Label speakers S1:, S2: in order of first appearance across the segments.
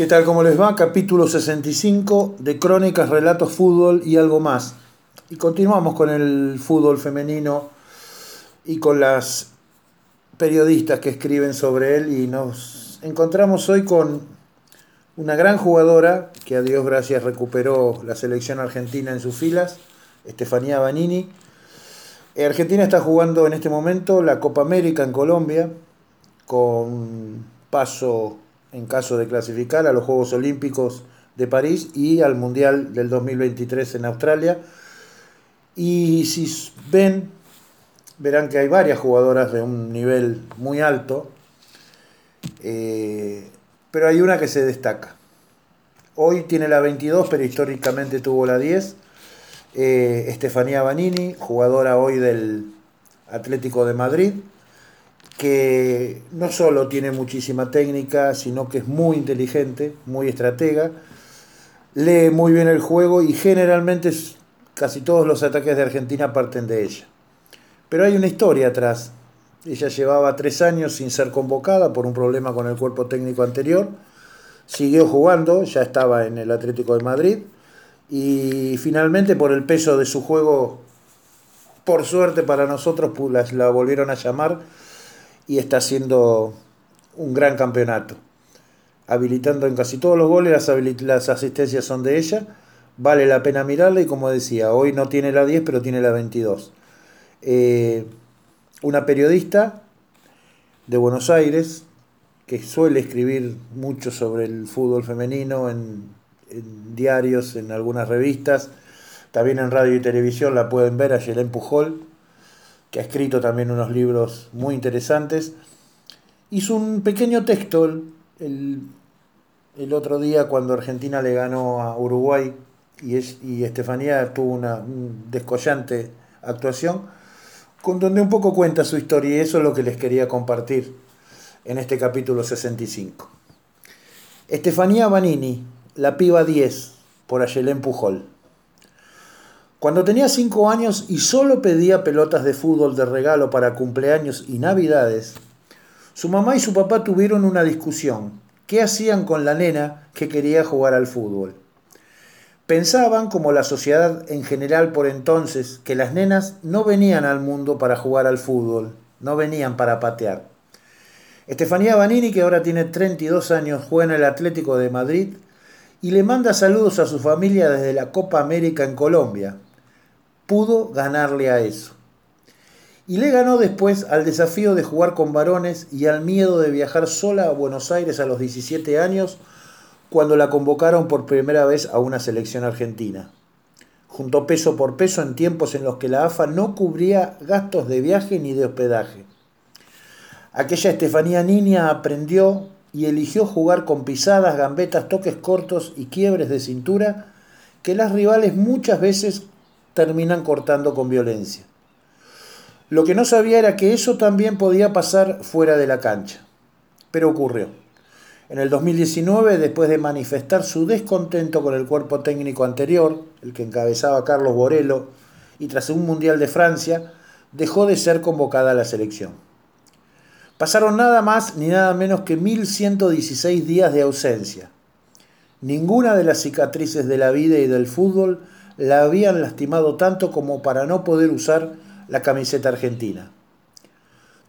S1: ¿Qué tal? ¿Cómo les va? Capítulo 65 de Crónicas, Relatos, Fútbol y algo más. Y continuamos con el fútbol femenino y con las periodistas que escriben sobre él y nos encontramos hoy con una gran jugadora que a Dios gracias recuperó la selección argentina en sus filas, Estefanía Banini. Argentina está jugando en este momento la Copa América en Colombia con paso en caso de clasificar a los Juegos Olímpicos de París y al Mundial del 2023 en Australia. Y si ven, verán que hay varias jugadoras de un nivel muy alto, eh, pero hay una que se destaca. Hoy tiene la 22, pero históricamente tuvo la 10. Eh, Estefanía Banini, jugadora hoy del Atlético de Madrid que no solo tiene muchísima técnica, sino que es muy inteligente, muy estratega, lee muy bien el juego y generalmente casi todos los ataques de Argentina parten de ella. Pero hay una historia atrás. Ella llevaba tres años sin ser convocada por un problema con el cuerpo técnico anterior. Siguió jugando, ya estaba en el Atlético de Madrid. Y finalmente por el peso de su juego, por suerte para nosotros, la volvieron a llamar y está haciendo un gran campeonato. Habilitando en casi todos los goles, las, asistencias son de ella. Vale la pena mirarla y como decía, hoy no tiene la 10, pero tiene la 22. Eh, una periodista de Buenos Aires que suele escribir mucho sobre el fútbol femenino en, en diarios, en algunas revistas, también en radio y televisión la pueden ver a Yelén Pujol, que ha escrito también unos libros muy interesantes. Hizo un pequeño texto el, el otro día cuando Argentina le ganó a Uruguay y, es, y Estefanía tuvo una descollante actuación, con donde un poco cuenta su historia y eso es lo que les quería compartir en este capítulo 65. Estefanía Banini, la piba 10, por Ayelén Pujol. Cuando tenía 5 años y solo pedía pelotas de fútbol de regalo para cumpleaños y navidades, su mamá y su papá tuvieron una discusión. ¿Qué hacían con la nena que quería jugar al fútbol? Pensaban, como la sociedad en general por entonces, que las nenas no venían al mundo para jugar al fútbol, no venían para patear. Estefanía Banini, que ahora tiene 32 años, juega en el Atlético de Madrid y le manda saludos a su familia desde la Copa América en Colombia, pudo ganarle a eso. Y le ganó después al desafío de jugar con varones y al miedo de viajar sola a Buenos Aires a los 17 años cuando la convocaron por primera vez a una selección argentina. Juntó peso por peso en tiempos en los que la AFA no cubría gastos de viaje ni de hospedaje. Aquella Estefanía niña aprendió y eligió jugar con pisadas, gambetas, toques cortos y quiebres de cintura que las rivales muchas veces terminan cortando con violencia. Lo que no sabía era que eso también podía pasar fuera de la cancha. Pero ocurrió. En el 2019, después de manifestar su descontento con el cuerpo técnico anterior, el que encabezaba Carlos Borello, y tras un Mundial de Francia, dejó de ser convocada a la selección. Pasaron nada más ni nada menos que 1116 días de ausencia. Ninguna de las cicatrices de la vida y del fútbol la habían lastimado tanto como para no poder usar la camiseta argentina.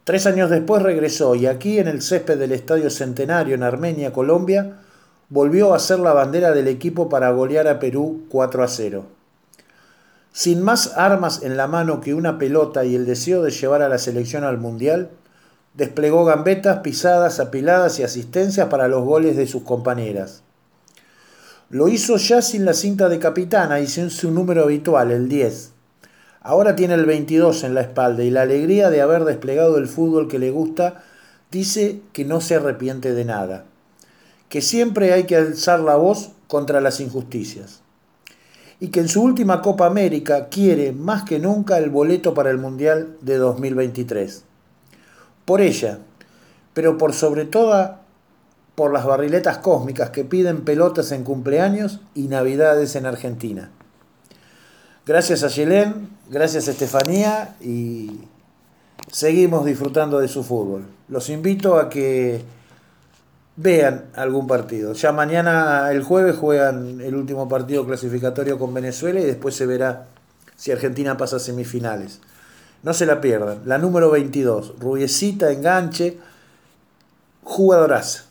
S1: Tres años después regresó y aquí en el césped del Estadio Centenario en Armenia, Colombia, volvió a ser la bandera del equipo para golear a Perú 4 a 0. Sin más armas en la mano que una pelota y el deseo de llevar a la selección al Mundial, desplegó gambetas, pisadas, apiladas y asistencias para los goles de sus compañeras. Lo hizo ya sin la cinta de capitana y sin su número habitual, el 10. Ahora tiene el 22 en la espalda y la alegría de haber desplegado el fútbol que le gusta dice que no se arrepiente de nada, que siempre hay que alzar la voz contra las injusticias y que en su última Copa América quiere más que nunca el boleto para el Mundial de 2023. Por ella, pero por sobre toda por las barriletas cósmicas que piden pelotas en cumpleaños y navidades en Argentina. Gracias a Yelén, gracias a Estefanía y seguimos disfrutando de su fútbol. Los invito a que vean algún partido. Ya mañana, el jueves, juegan el último partido clasificatorio con Venezuela y después se verá si Argentina pasa a semifinales. No se la pierdan. La número 22, Rubiecita, enganche, jugadoraza.